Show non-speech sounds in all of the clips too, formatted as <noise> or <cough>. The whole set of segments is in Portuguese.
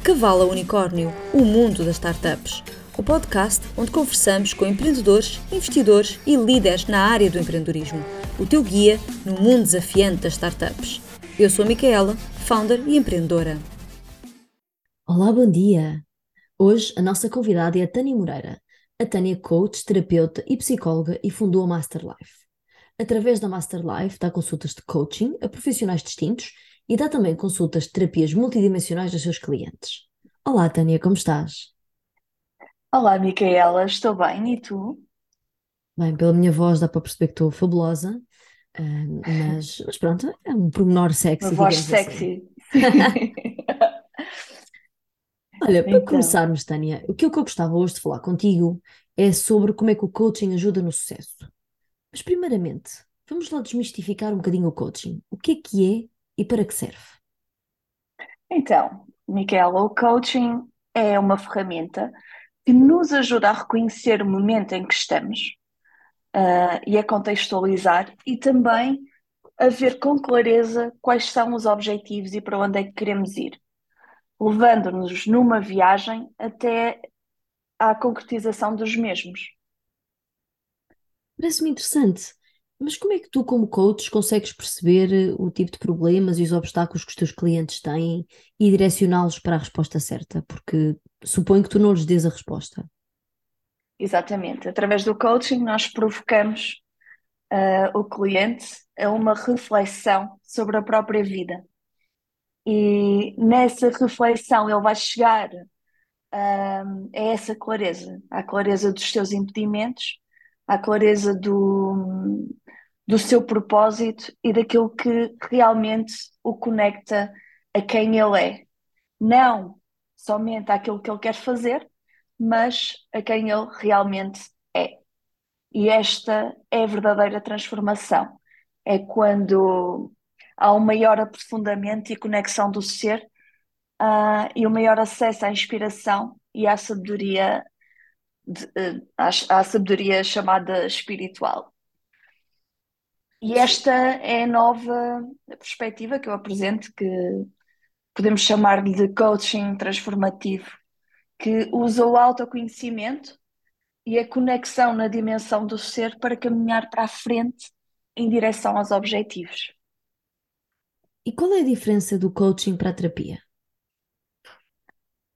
De Cavalo Unicórnio, o mundo das startups. O podcast onde conversamos com empreendedores, investidores e líderes na área do empreendedorismo. O teu guia no mundo desafiante das startups. Eu sou a Micaela, founder e empreendedora. Olá, bom dia! Hoje a nossa convidada é a Tânia Moreira. A Tânia é coach, terapeuta e psicóloga e fundou a Master Life. Através da Master Life dá consultas de coaching a profissionais distintos e dá também consultas de terapias multidimensionais aos seus clientes. Olá, Tânia, como estás? Olá, Micaela, estou bem e tu? Bem, pela minha voz dá para perceber que estou fabulosa, uh, <laughs> mas, mas, pronto, é um pormenor sexy. Uma voz assim. sexy. Assim. <laughs> <laughs> Olha, para então. começarmos, Tânia, o que eu gostava hoje de falar contigo é sobre como é que o coaching ajuda no sucesso. Mas, primeiramente, vamos lá desmistificar um bocadinho o coaching. O que é que é e para que serve? Então, Miquela, o coaching é uma ferramenta que nos ajuda a reconhecer o momento em que estamos uh, e a contextualizar e também a ver com clareza quais são os objetivos e para onde é que queremos ir, levando-nos numa viagem até à concretização dos mesmos. Parece-me interessante. Mas como é que tu, como coach, consegues perceber eh, o tipo de problemas e os obstáculos que os teus clientes têm e direcioná-los para a resposta certa? Porque suponho que tu não lhes dês a resposta. Exatamente. Através do coaching, nós provocamos uh, o cliente a uma reflexão sobre a própria vida. E nessa reflexão, ele vai chegar uh, a essa clareza, à clareza dos seus impedimentos, à clareza do, do seu propósito e daquilo que realmente o conecta a quem ele é. Não somente àquilo que ele quer fazer, mas a quem ele realmente é. E esta é a verdadeira transformação. É quando há um maior aprofundamento e conexão do ser uh, e um maior acesso à inspiração e à sabedoria, de, uh, à, à sabedoria chamada espiritual. E esta é a nova perspectiva que eu apresento, que podemos chamar-lhe de coaching transformativo, que usa o autoconhecimento e a conexão na dimensão do ser para caminhar para a frente em direção aos objetivos. E qual é a diferença do coaching para a terapia?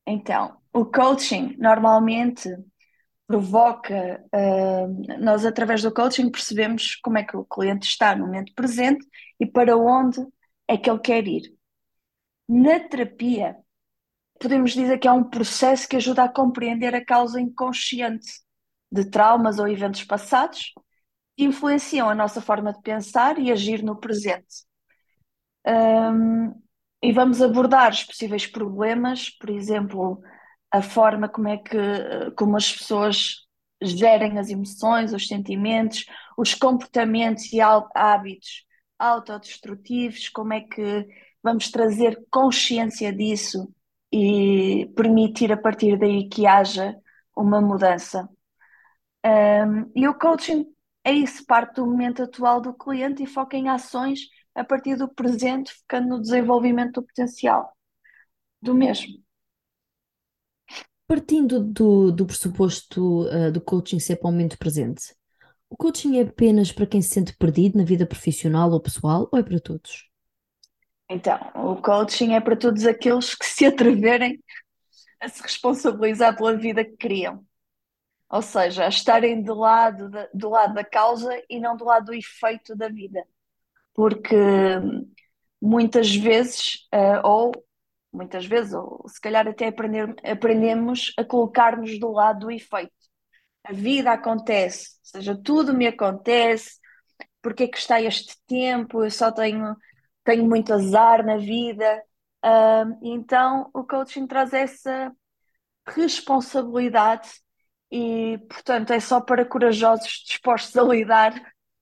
Então, o coaching normalmente provoca, uh, nós através do coaching percebemos como é que o cliente está no momento presente e para onde é que ele quer ir. Na terapia, podemos dizer que é um processo que ajuda a compreender a causa inconsciente de traumas ou eventos passados que influenciam a nossa forma de pensar e agir no presente. Um, e vamos abordar os possíveis problemas, por exemplo, a forma como é que como as pessoas gerem as emoções, os sentimentos, os comportamentos e hábitos autodestrutivos, como é que vamos trazer consciência disso e permitir a partir daí que haja uma mudança. Um, e o coaching é isso, parte do momento atual do cliente e foca em ações a partir do presente, focando no desenvolvimento do potencial do mesmo. Partindo do, do pressuposto uh, do coaching ser para o momento presente, o coaching é apenas para quem se sente perdido na vida profissional ou pessoal ou é para todos? Então, o coaching é para todos aqueles que se atreverem a se responsabilizar pela vida que criam. Ou seja, a estarem do lado, da, do lado da causa e não do lado do efeito da vida. Porque muitas vezes, uh, ou muitas vezes, ou se calhar até aprender, aprendemos a colocar-nos do lado do efeito. A vida acontece, ou seja, tudo me acontece, porque é que está este tempo, eu só tenho, tenho muito azar na vida. Uh, então o coaching traz essa responsabilidade e, portanto, é só para corajosos dispostos a lidar,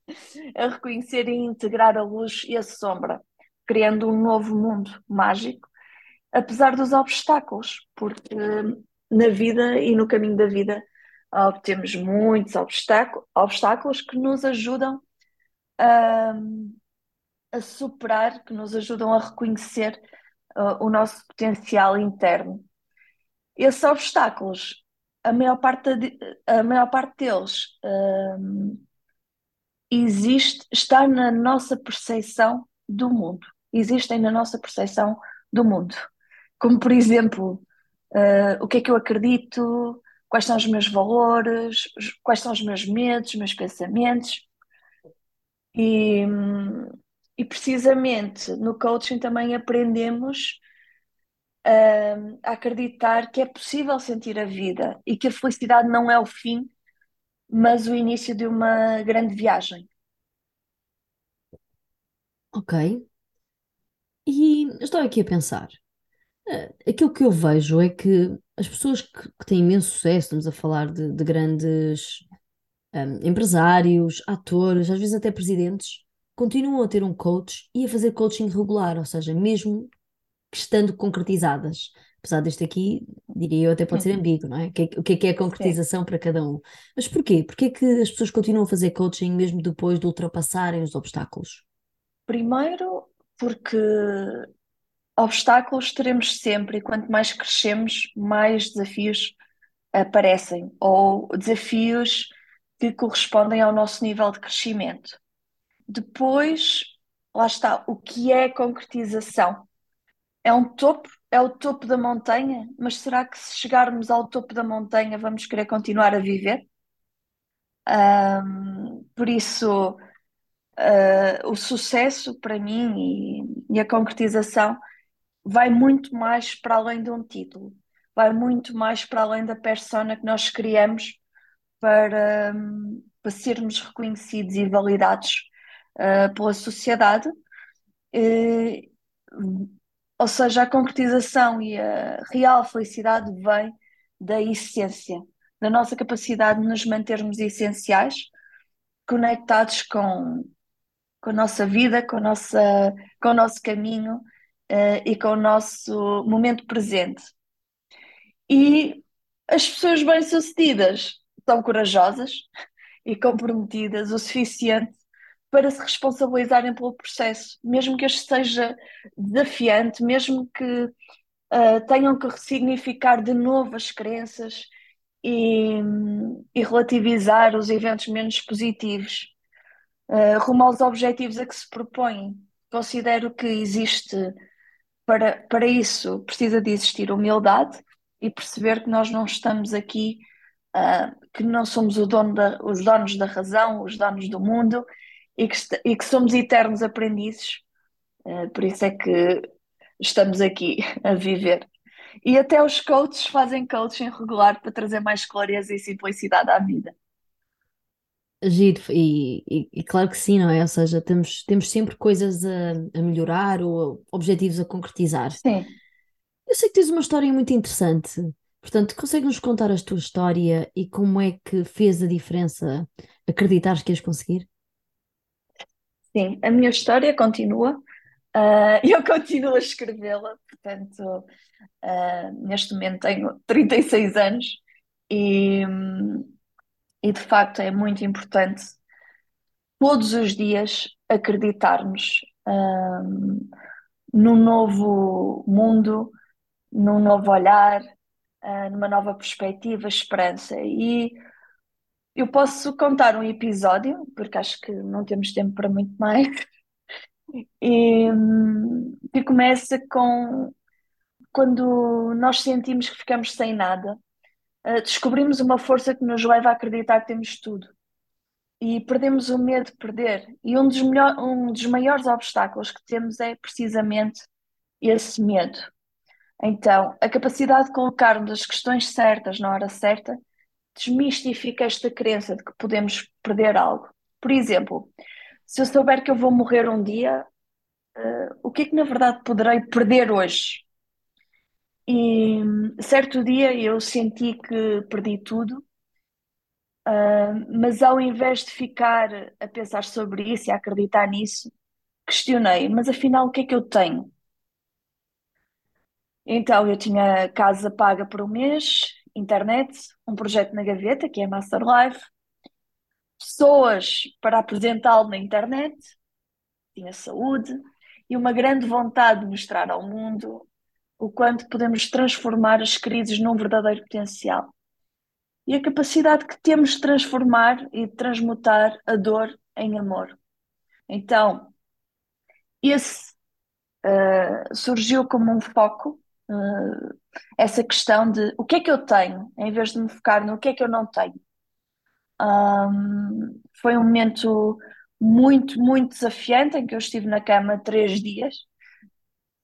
<laughs> a reconhecer e integrar a luz e a sombra, criando um novo mundo mágico apesar dos obstáculos, porque na vida e no caminho da vida obtemos muitos obstáculos, que nos ajudam a, a, superar, que nos ajudam a reconhecer uh, o nosso potencial interno esses obstáculos, a maior parte, a maior parte deles, existe, está na nossa percepção do mundo. Existem na nossa percepção do mundo. Como, por exemplo, eh, o que é que eu acredito, quais são os meus valores, quais são os meus medos, os meus pensamentos. E, e precisamente no coaching também aprendemos hum, a acreditar que é possível sentir a vida e que a felicidade não é o fim, mas o início de uma grande viagem. Ok. E estou aqui a pensar. Eh, Aquilo que eu vejo é que as pessoas que, que têm imenso sucesso, estamos a falar de, de grandes hum, empresários, atores, às vezes até presidentes, continuam a ter um coach e a fazer coaching regular, ou seja, mesmo que estando concretizadas. Apesar deste aqui, diria eu, até pode ser ambíguo, não é? O que é, que- o que é que é a concretização para cada um? Mas porquê? Porquê é que as pessoas continuam a fazer coaching mesmo depois de ultrapassarem os obstáculos? Primeiro, porque obstáculos teremos sempre, e quanto mais crescemos, mais desafios aparecem, ou desafios que correspondem ao nosso nível de crescimento. Depois, lá está, o que é concretização? É um topo, é o topo da montanha, mas será que se chegarmos ao topo da montanha vamos querer continuar a viver? Ahm, por isso, ah, o sucesso para mim e, e a concretização vai muito mais para além de um título, vai muito mais para além da persona que nós criamos para, para sermos reconhecidos e validados, ah, pela sociedade. Ou seja, a concretização e a real felicidade vem da essência, da nossa capacidade de nos mantermos essenciais, conectados com, com a nossa vida, com nossa, com o nosso caminho, eh, e com o nosso momento presente. E as pessoas bem-sucedidas são corajosas <laughs> e comprometidas o suficiente para se responsabilizarem pelo processo, mesmo que este seja desafiante, mesmo que ah, tenham que ressignificar de novo as crenças e, e relativizar os eventos menos positivos, ah, rumo aos objetivos a que se propõem. Considero que existe para, para isso precisa de existir humildade e perceber que nós não estamos aqui, ah, que não somos dono da- os donos da razão, os donos do mundo e que, e que somos eternos aprendizes. Ah, por isso é que estamos aqui <laughs> a viver. E até os coaches fazem coaching regular para trazer mais clareza e simplicidade à vida. Giro, e, e- e claro que sim, não é? Ou seja, temos, temos sempre coisas a, a melhorar ou objetivos a concretizar. Sim, Eu sei que tens uma história muito interessante, portanto, consegues-nos contar a tua história e como é que fez a diferença acreditares que ias conseguir? sim, a minha história continua. e <laughs> eu continuo a escrevê-la, portanto, ah, neste momento tenho 36 anos e, hum, e de facto é muito importante todos os dias acreditarmos, hum, num novo mundo, num novo olhar, ah, numa nova perspectiva, esperança. E eu posso contar um episódio, porque acho que não temos tempo para muito mais, <laughs> e, hum, que começa com quando nós sentimos que ficamos sem nada, descobrimos uma força que nos leva a acreditar que temos tudo. E perdemos o medo de perder. E um dos melhor, um dos maiores obstáculos que temos é precisamente esse medo. Então, a capacidade de colocarmos as questões certas na hora certa desmistifica esta crença de que podemos perder algo. Por exemplo, se eu souber que eu vou morrer um dia, eh, o que é que na verdade poderei perder hoje? E hum, certo dia eu senti que perdi tudo, ah, mas ao invés de ficar a pensar sobre isso e a acreditar nisso, questionei, mas afinal o que é que eu tenho? Então eu tinha casa paga por um mês, internet, um projeto na gaveta, que é Master Life, pessoas para apresentá-lo na internet, tinha saúde e uma grande vontade de mostrar ao mundo o quanto podemos transformar as crises num verdadeiro potencial. E a capacidade que temos de transformar e de transmutar a dor em amor. Então, esse uh, surgiu como um foco, uh, essa questão de o que é que eu tenho, em vez de me focar no que é que eu não tenho. Um, foi um momento muito, muito desafiante em que eu estive na cama três dias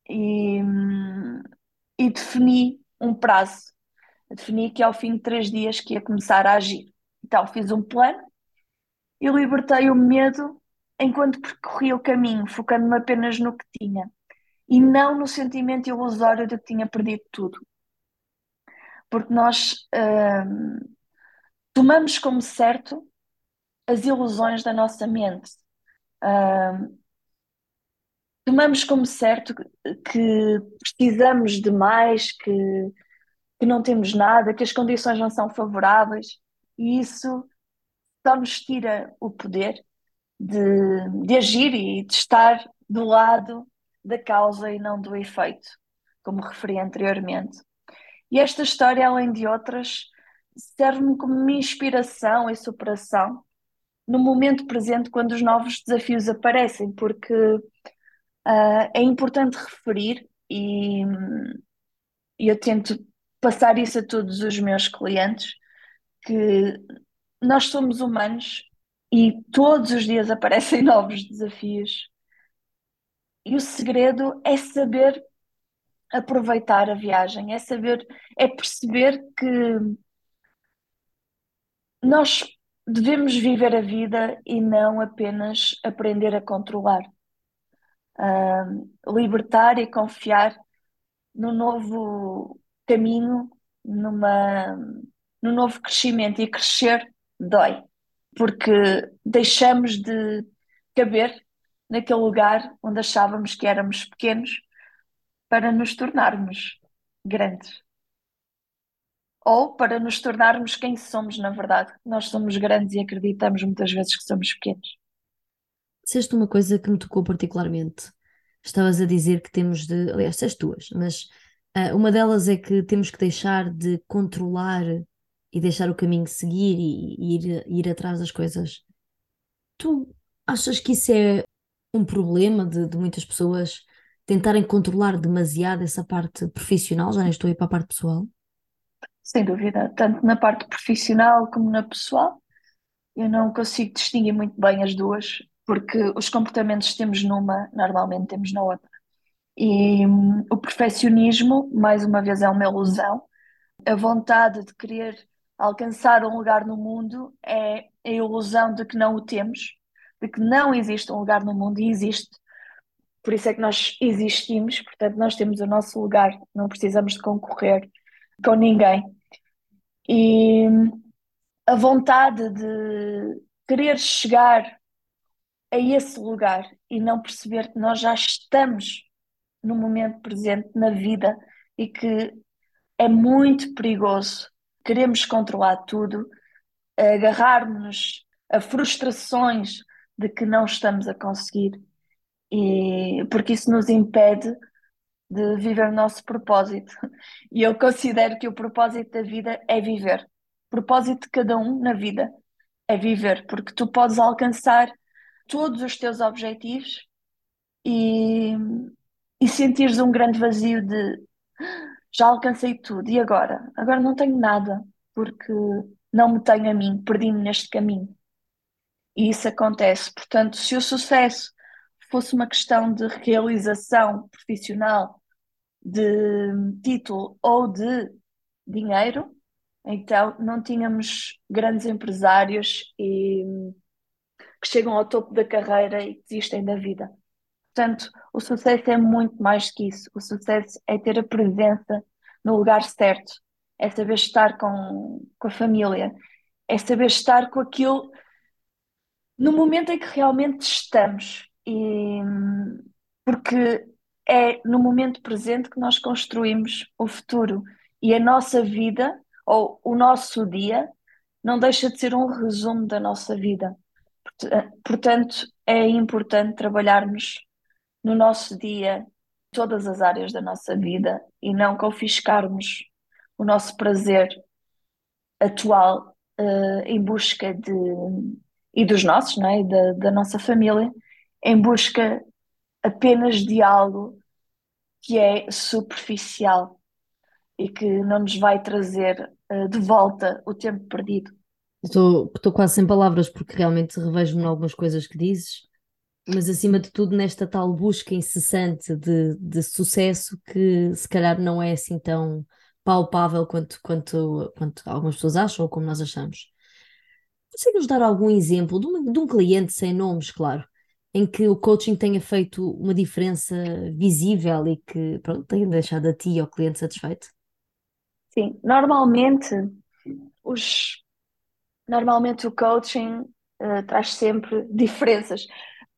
e, e defini um prazo. Defini que ao fim de três dias que ia começar a agir. Então fiz um plano e libertei o medo enquanto percorria o caminho, focando-me apenas no que tinha e não no sentimento ilusório de que tinha perdido tudo. Porque nós hum, tomamos como certo as ilusões da nossa mente. Hum, tomamos como certo que precisamos de mais, que, que não temos nada, que as condições não são favoráveis, e isso só nos tira o poder de, de agir e de estar do lado da causa e não do efeito, como referi anteriormente. E esta história, além de outras, serve-me como inspiração e superação no momento presente quando os novos desafios aparecem, porque uh, é importante referir e, eu tento passar isso a todos os meus clientes que nós somos humanos e todos os dias <laughs> aparecem novos desafios. E o segredo é saber aproveitar a viagem, é saber, é perceber que nós devemos viver a vida e não apenas aprender a controlar. Libertar e confiar no novo caminho, numa, no novo crescimento. E crescer dói porque deixamos de caber naquele lugar onde achávamos que éramos pequenos para nos tornarmos grandes. Ou para nos tornarmos quem somos, na verdade. Nós somos grandes e acreditamos muitas vezes que somos pequenos. Disseste uma coisa que me tocou particularmente. Estavas a dizer que temos de. Aliás, as duas, mas uh, uma delas é que temos que deixar de controlar e deixar o caminho seguir e, e ir, ir atrás das coisas. Tu achas que isso é um problema de, de muitas pessoas tentarem controlar demasiado essa parte profissional? Já nem estou aí para a parte pessoal. Sem dúvida, tanto na parte profissional como na pessoal. Eu não consigo distinguir muito bem as duas, porque os comportamentos que temos numa, normalmente temos na outra. E hum, o perfeccionismo, mais uma vez, é uma ilusão. A vontade de querer alcançar um lugar no mundo é a ilusão de que não o temos, de que não existe um lugar no mundo e existe. Por isso é que nós existimos, portanto, nós temos o nosso lugar, não precisamos de concorrer com ninguém. E a vontade de querer chegar a esse lugar e não perceber que nós já estamos no momento presente na vida e que é muito perigoso queremos controlar tudo, agarrar-nos a frustrações de que não estamos a conseguir, e porque isso nos impede de viver o nosso propósito. <laughs> E eu considero que o propósito da vida é viver. O propósito de cada um na vida é viver, porque tu podes alcançar todos os teus objetivos e, e sentires um grande vazio de já alcancei tudo, e agora? Agora não tenho nada, porque não me tenho a mim, perdi-me neste caminho. E isso acontece. Portanto, se o sucesso fosse uma questão de realização profissional, de título ou de dinheiro, então não tínhamos grandes empresários e, que chegam ao topo da carreira e desistem da vida. Portanto, o sucesso é muito mais que isso. O sucesso é ter a presença no lugar certo, é saber estar com, com a família, é saber estar com aquilo no momento em que realmente estamos. E, porque é no momento presente que nós construímos o futuro. E a nossa vida, ou o nosso dia, não deixa de ser um resumo da nossa vida. Portanto, é importante trabalharmos no nosso dia todas as áreas da nossa vida e não confiscarmos o nosso prazer atual uh, em busca de e dos nossos, não é? da, da nossa família, em busca apenas de algo que é superficial e que não nos vai trazer uh, de volta o tempo perdido. Estou, estou quase sem palavras porque realmente revejo-me em algumas coisas que dizes, mas acima de tudo nesta tal busca incessante de, de sucesso que se calhar não é assim tão palpável quanto, quanto, quanto algumas pessoas acham ou como nós achamos. Consegue-nos dar algum exemplo de um, de um cliente sem nomes, claro, em que o coaching tenha feito uma diferença visível e que pronto, tenha deixado a ti e ao cliente satisfeito? Sim, normalmente os normalmente o coaching uh, traz sempre diferenças,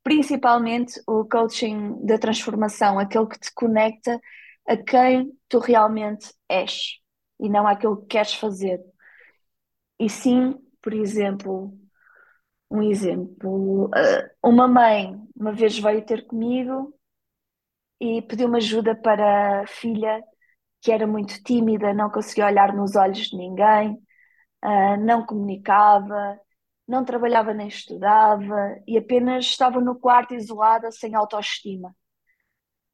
principalmente o coaching da transformação, aquele que te conecta a quem tu realmente és e não àquilo que queres fazer. E sim, por exemplo, um exemplo, uh, uma mãe uma vez veio ter comigo e pediu-me ajuda para a filha que era muito tímida, não conseguia olhar nos olhos de ninguém, uh, não comunicava, não trabalhava nem estudava e apenas estava no quarto isolada, sem autoestima.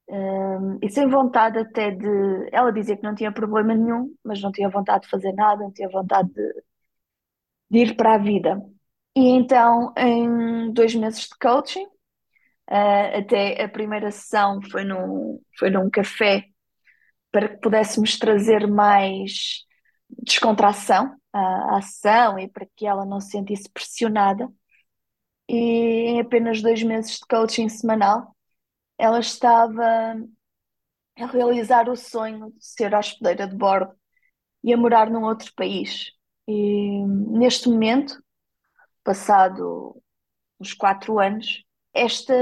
Um, e sem vontade até de. Ela dizia que não tinha problema nenhum, mas não tinha vontade de fazer nada, não tinha vontade de, de ir para a vida. E então, em dois meses de coaching, uh, até a primeira sessão foi num, foi num café para que pudéssemos trazer mais descontração à ação e para que ela não se sentisse pressionada. E em apenas dois meses de coaching semanal, ela estava a realizar o sonho de ser hospedeira de bordo e a morar num outro país. E neste momento, passado uns quatro anos, esta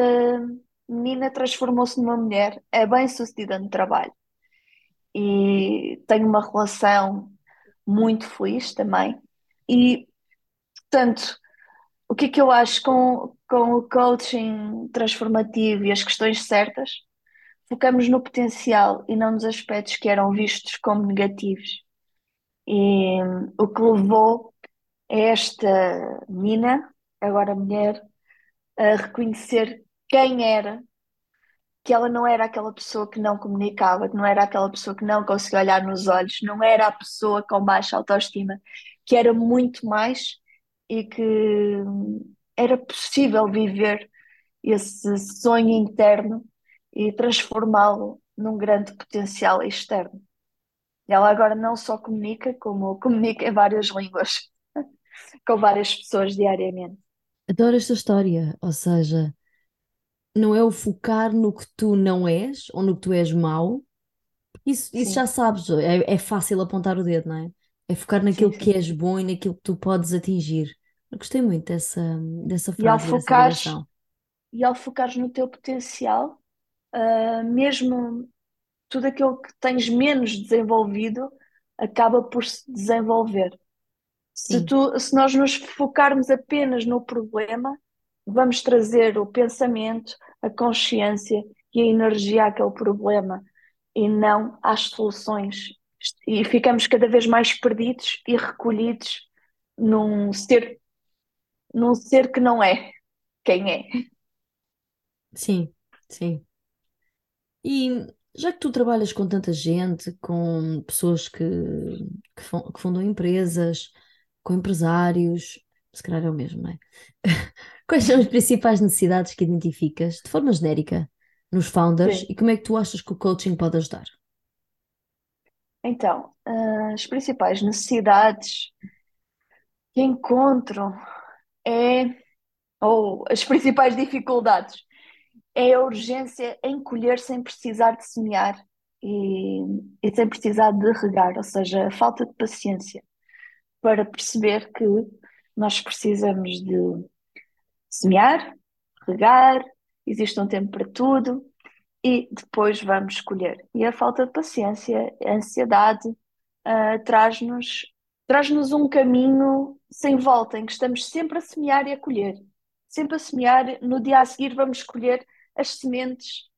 menina transformou-se numa mulher é bem-sucedida no trabalho e tem uma relação muito feliz também. E, portanto, o que é que eu acho com, com o coaching transformativo e as questões certas? Focamos no potencial e não nos aspectos que eram vistos como negativos. E o que levou esta menina, agora mulher, a reconhecer quem era, que ela não era aquela pessoa que não comunicava, que não era aquela pessoa que não conseguia olhar nos olhos, não era a pessoa com baixa autoestima, que era muito mais e que era possível viver esse sonho interno e transformá-lo num grande potencial externo. Ela agora não só comunica, como comunica em várias línguas, <laughs> com várias pessoas diariamente. Adoro esta história, ou seja, não é o focar no que tu não és ou no que tu és mau. Isso, isso já sabes, é, é fácil apontar o dedo, não é? É focar naquilo sim, sim. que és bom e naquilo que tu podes atingir. Eu gostei muito dessa, dessa frase, e ao focares, e ao focares no teu potencial, uh, mesmo tudo aquilo que tens menos desenvolvido acaba por se desenvolver. Se, tu, se nós nos focarmos apenas no problema, vamos trazer o pensamento, a consciência e a energia àquele problema e não às soluções. E ficamos cada vez mais perdidos e recolhidos num ser, num ser que não é quem é. Sim, sim. E já que tu trabalhas com tanta gente, com pessoas que, que fundam empresas, com empresários, se calhar é o mesmo, não é? <laughs> Quais são as principais necessidades que identificas, de forma genérica, nos founders Sim. e como é que tu achas que o coaching pode ajudar? Então, as principais necessidades que encontro é, ou as principais dificuldades, é a urgência em colher sem precisar de semear e, e sem precisar de regar, ou seja, a falta de paciência para perceber que nós precisamos de semear, regar, existe um tempo para tudo e depois vamos escolher. E a falta de paciência, a ansiedade, uh, traz-nos traz-nos um caminho sem volta, em que estamos sempre a semear e a colher. Sempre a semear, no dia a seguir vamos colher as sementes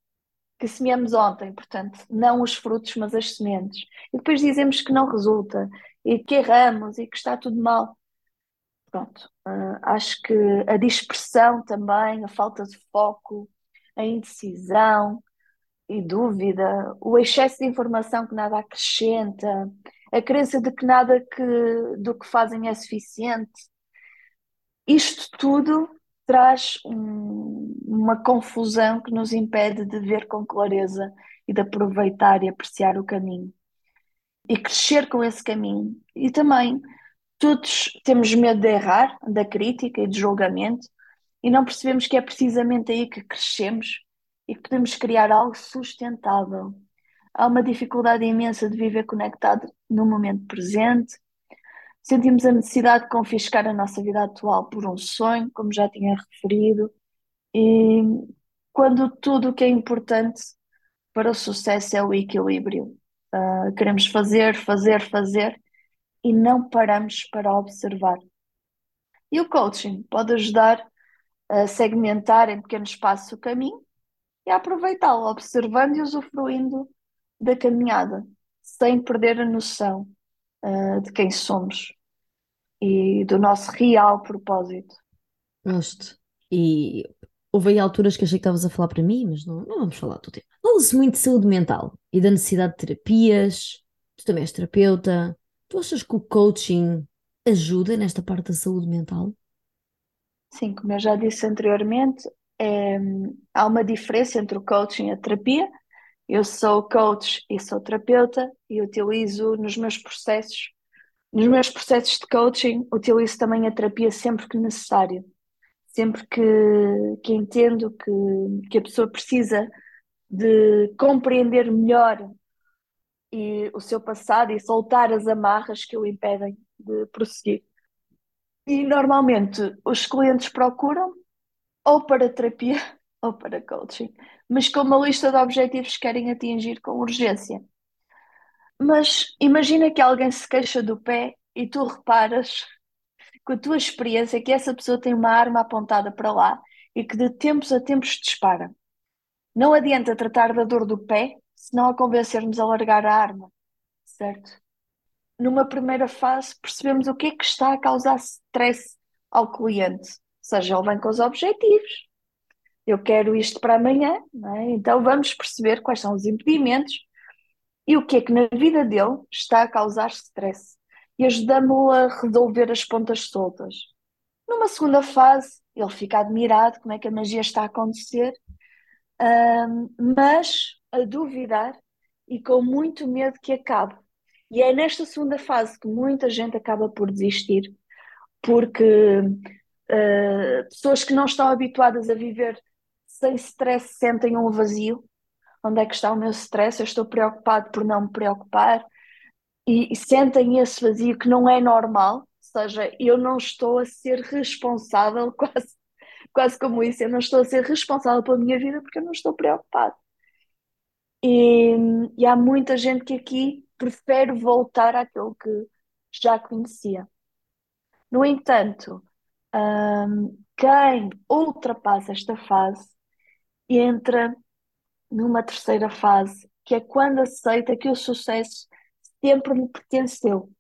que semeamos ontem, portanto, não os frutos, mas as sementes. E depois dizemos que não resulta, e que erramos, e que está tudo mal. Pronto, uh, acho que a dispersão também, a falta de foco, a indecisão e dúvida, o excesso de informação que nada acrescenta, a crença de que nada que, do que fazem é suficiente, isto tudo traz um, uma confusão que nos impede de ver com clareza e de aproveitar e apreciar o caminho. E crescer com esse caminho. E também todos temos medo de errar, da crítica e do julgamento, e não percebemos que é precisamente aí que crescemos e que podemos criar algo sustentável. Há uma dificuldade imensa de viver conectado no momento presente. Sentimos a necessidade de confiscar a nossa vida atual por um sonho, como já tinha referido, e quando tudo o que é importante para o sucesso é o equilíbrio. Uh, queremos fazer, fazer, fazer e não paramos para observar. E o coaching pode ajudar a segmentar em pequeno espaço o caminho e a aproveitá-lo, observando e usufruindo da caminhada, sem perder a noção uh, de quem somos e do nosso real propósito. Gosto. E houve aí alturas que achei que estavas a falar para mim, mas não, não vamos falar do tema. Fala-se muito de saúde mental e da necessidade de terapias. Tu também és terapeuta. Tu achas que o coaching ajuda nesta parte da saúde mental? Sim, como eu já disse anteriormente, é, há uma diferença entre o coaching e a terapia. Eu sou coach e sou terapeuta e utilizo nos meus processos, nos meus processos de coaching, utilizo também a terapia sempre que necessário. Sempre que, que entendo que, que a pessoa precisa de compreender melhor e o seu passado e soltar as amarras que o impedem de prosseguir. E normalmente os clientes procuram ou para terapia <laughs> ou para coaching, mas com uma lista de objetivos que querem atingir com urgência. Mas imagina que alguém se queixa do pé e tu reparas com a tua experiência que essa pessoa tem uma arma apontada para lá e que de tempos a tempos dispara. Não adianta tratar da dor do pé se não a convencermos a largar a arma, certo? Numa primeira fase, percebemos o que é que está a causar stress ao cliente. Ou seja, ele vem com os objetivos. Eu quero isto para amanhã, é? então vamos perceber quais são os impedimentos e o que é que na vida dele está a causar stress e ajudamos-o a resolver as pontas soltas. Numa segunda fase, ele fica admirado como é que a magia está a acontecer, mas a duvidar e com muito medo que acabe. E é nesta segunda fase que muita gente acaba por desistir, porque uh, pessoas que não estão habituadas a viver sem stress sentem um vazio. Onde é que está o meu stress? Eu estou preocupado por não me preocupar. E, e sentem esse vazio que não é normal, ou seja, eu não estou a ser responsável, <laughs> quase, quase como isso, eu não estou a ser responsável pela minha vida porque eu não estou preocupado. E, e há muita gente que aqui prefere voltar àquilo que já conhecia. No entanto, um, quem ultrapassa esta fase entra numa terceira fase, que é quando aceita que o sucesso sempre lhe pertenceu.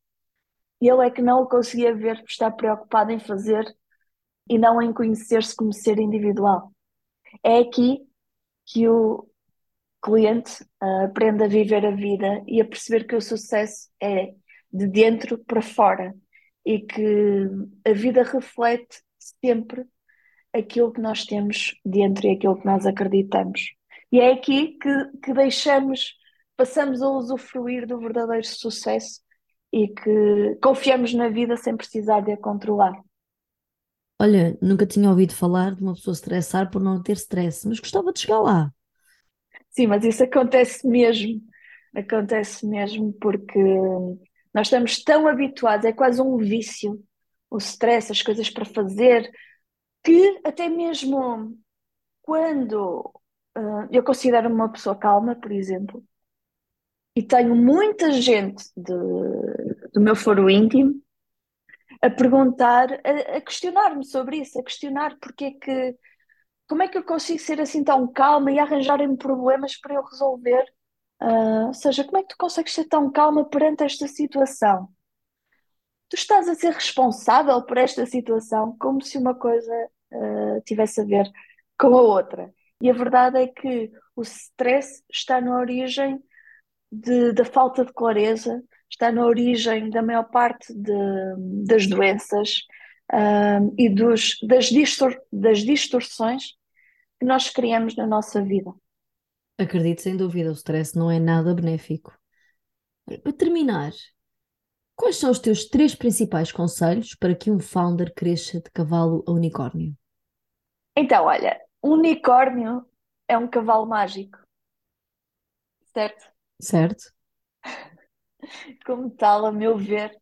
Ele é que não o conseguia ver por estar preocupado em fazer e não em conhecer-se como ser individual. É aqui que o, cliente uh, aprende a viver a vida e a perceber que o sucesso é de dentro para fora e que a vida reflete sempre aquilo que nós temos dentro e aquilo que nós acreditamos. E é aqui que, que deixamos, passamos a usufruir do verdadeiro sucesso e que confiamos na vida sem precisar de a controlar. Olha, nunca tinha ouvido falar de uma pessoa estressar por não ter stress, mas gostava de chegar lá. Sim, mas isso acontece mesmo. Acontece mesmo porque nós estamos tão habituados, é quase um vício, o stress, as coisas para fazer, que até mesmo quando uh, eu considero uma pessoa calma, por exemplo, e tenho muita gente de, do meu foro íntimo a perguntar, a, a questionar-me sobre isso, a questionar porque é que como é que eu consigo ser assim tão calma e arranjarem-me problemas para eu resolver? Uh, ou seja, como é que tu consegues ser tão calma perante esta situação? Tu estás a ser responsável por esta situação como se uma coisa uh, tivesse a ver com a outra. E a verdade é que o stress está na origem da falta de clareza, está na origem da maior parte de, das doenças um, e dos, das, distor, das distorções que nós criamos na nossa vida. Acredito sem dúvida, o stress não é nada benéfico. Para terminar, quais são os teus três principais conselhos para que um founder cresça de cavalo a unicórnio? Então, olha, unicórnio é um cavalo mágico, certo? Certo. <laughs> Como tal, a meu ver,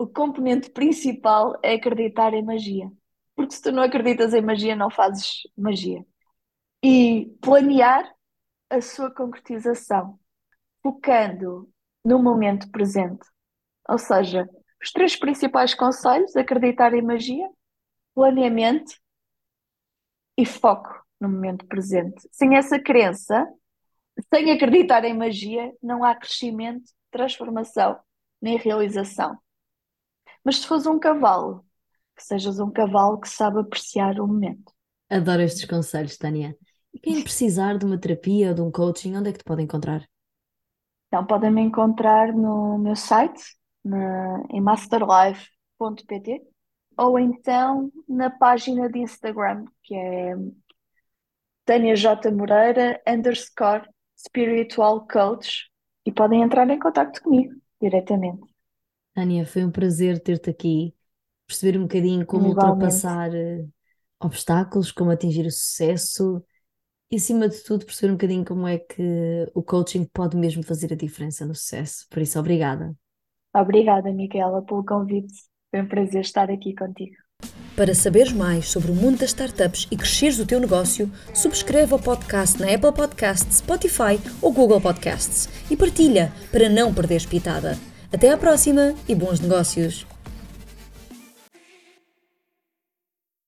o componente principal é acreditar em magia. Porque se tu não acreditas em magia, não fazes magia. E planear a sua concretização, focando no momento presente. Ou seja, os três principais conselhos: acreditar em magia, planeamento e foco no momento presente. Sem essa crença, sem acreditar em magia, não há crescimento, transformação nem realização. Mas se fores um cavalo, que sejas um cavalo que sabe apreciar o momento. Adoro estes conselhos, Tânia. E quem precisar de uma terapia ou de um coaching, onde é que te pode encontrar? Então, podem me encontrar no meu site, na, em masterlife.pt, ou então na página de Instagram, que é Tânia J. Moreira underscore spiritual coach, e podem entrar em contato comigo diretamente. Tânia, foi um prazer ter-te aqui, perceber um bocadinho como Igualmente. ultrapassar uh, obstáculos, como atingir o sucesso e, acima de tudo, perceber um bocadinho como é que o coaching pode mesmo fazer a diferença no sucesso. Por isso, obrigada. Obrigada, Micaela, pelo convite. Foi um prazer estar aqui contigo. Para saberes mais sobre o mundo das startups e cresceres o teu negócio, subscreve o podcast na Apple Podcasts, Spotify ou Google Podcasts e partilha para não perderes pitada. Até à próxima e bons negócios!